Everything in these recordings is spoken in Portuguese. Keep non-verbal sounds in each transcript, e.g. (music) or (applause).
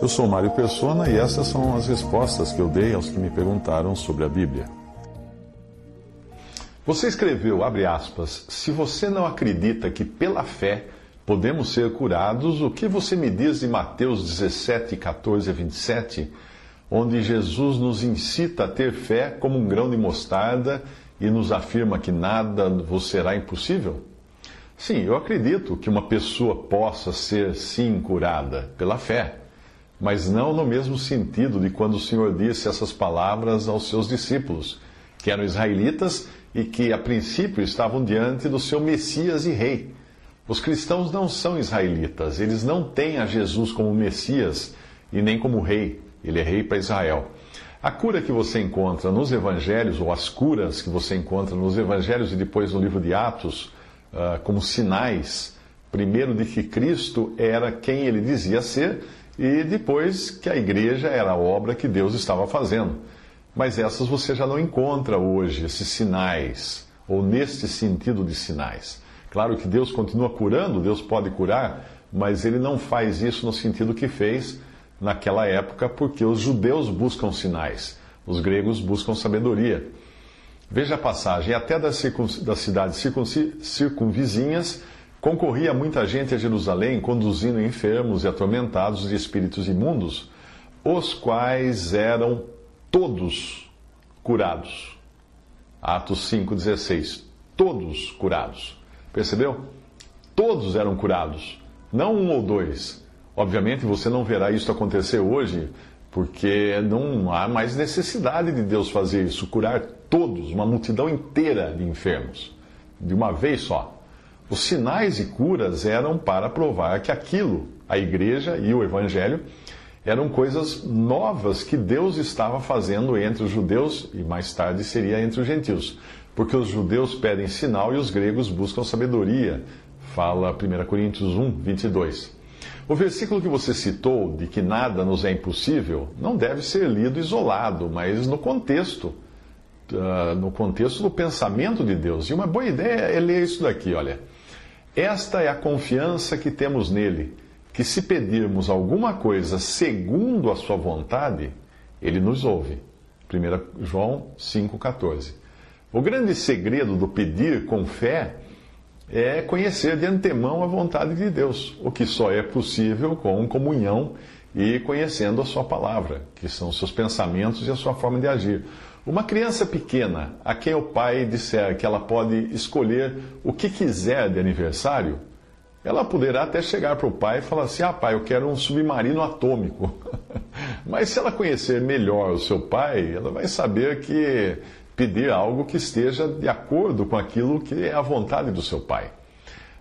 Eu sou Mário Persona e essas são as respostas que eu dei aos que me perguntaram sobre a Bíblia. Você escreveu, abre aspas, se você não acredita que pela fé podemos ser curados, o que você me diz de Mateus 17, 14 a 27, onde Jesus nos incita a ter fé como um grão de mostarda e nos afirma que nada vos será impossível? Sim, eu acredito que uma pessoa possa ser sim curada pela fé, mas não no mesmo sentido de quando o Senhor disse essas palavras aos seus discípulos, que eram israelitas e que a princípio estavam diante do seu Messias e Rei. Os cristãos não são israelitas, eles não têm a Jesus como Messias e nem como Rei, ele é Rei para Israel. A cura que você encontra nos evangelhos, ou as curas que você encontra nos evangelhos e depois no livro de Atos, uh, como sinais, primeiro de que Cristo era quem ele dizia ser, e depois que a igreja era a obra que Deus estava fazendo. Mas essas você já não encontra hoje, esses sinais, ou neste sentido de sinais. Claro que Deus continua curando, Deus pode curar, mas ele não faz isso no sentido que fez naquela época, porque os judeus buscam sinais, os gregos buscam sabedoria. Veja a passagem: até das, cidades circunvizinhas concorria muita gente a Jerusalém, conduzindo enfermos e atormentados de espíritos imundos, os quais eram todos curados. Atos 5,16. Todos curados. Percebeu? Todos eram curados, não um ou dois. Obviamente você não verá isso acontecer hoje, porque não há mais necessidade de Deus fazer isso, curar todos, uma multidão inteira de enfermos, de uma vez só. Os sinais e curas eram para provar que aquilo, a igreja e o evangelho, eram coisas novas que Deus estava fazendo entre os judeus e mais tarde seria entre os gentios porque os judeus pedem sinal e os gregos buscam sabedoria. Fala 1 Coríntios 1, 22. O versículo que você citou, de que nada nos é impossível, não deve ser lido isolado, mas no contexto, uh, no contexto do pensamento de Deus. E uma boa ideia é ler isso daqui, olha. Esta é a confiança que temos nele, que se pedirmos alguma coisa segundo a sua vontade, ele nos ouve. 1 João 5,14. O grande segredo do pedir com fé é conhecer de antemão a vontade de Deus, o que só é possível com comunhão e conhecendo a Sua palavra, que são os seus pensamentos e a sua forma de agir. Uma criança pequena, a quem o pai disser que ela pode escolher o que quiser de aniversário, ela poderá até chegar para o pai e falar assim: Ah, pai, eu quero um submarino atômico. (laughs) Mas se ela conhecer melhor o seu pai, ela vai saber que pedir algo que esteja de acordo com aquilo que é a vontade do seu Pai.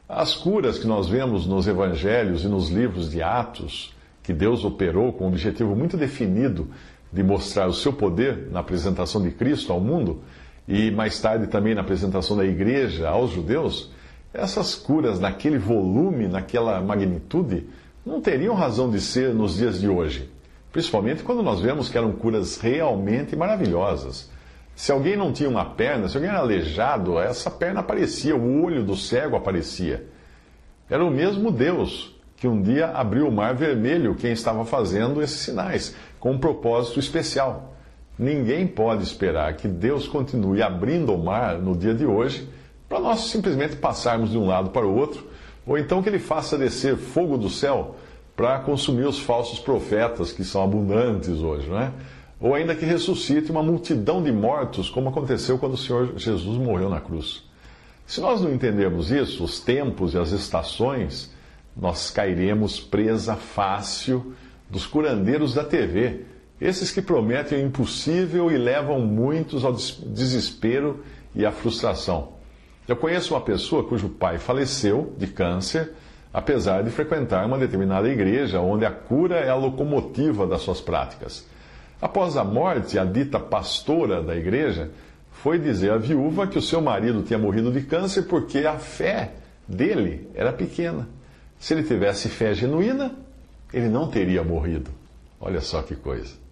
As curas que nós vemos nos evangelhos e nos livros de Atos, que Deus operou com um objetivo muito definido de mostrar o seu poder na apresentação de Cristo ao mundo e mais tarde também na apresentação da igreja aos judeus, essas curas naquele volume, naquela magnitude, não teriam razão de ser nos dias de hoje. Principalmente quando nós vemos que eram curas realmente maravilhosas. Se alguém não tinha uma perna, se alguém era aleijado, essa perna aparecia, o olho do cego aparecia. Era o mesmo Deus que um dia abriu o mar vermelho quem estava fazendo esses sinais, com um propósito especial. Ninguém pode esperar que Deus continue abrindo o mar no dia de hoje para nós simplesmente passarmos de um lado para o outro, ou então que Ele faça descer fogo do céu para consumir os falsos profetas que são abundantes hoje, não é? ou ainda que ressuscite uma multidão de mortos, como aconteceu quando o Senhor Jesus morreu na cruz. Se nós não entendermos isso, os tempos e as estações, nós cairemos presa fácil dos curandeiros da TV, esses que prometem o impossível e levam muitos ao desespero e à frustração. Eu conheço uma pessoa cujo pai faleceu de câncer, apesar de frequentar uma determinada igreja onde a cura é a locomotiva das suas práticas. Após a morte, a dita pastora da igreja foi dizer à viúva que o seu marido tinha morrido de câncer porque a fé dele era pequena. Se ele tivesse fé genuína, ele não teria morrido. Olha só que coisa.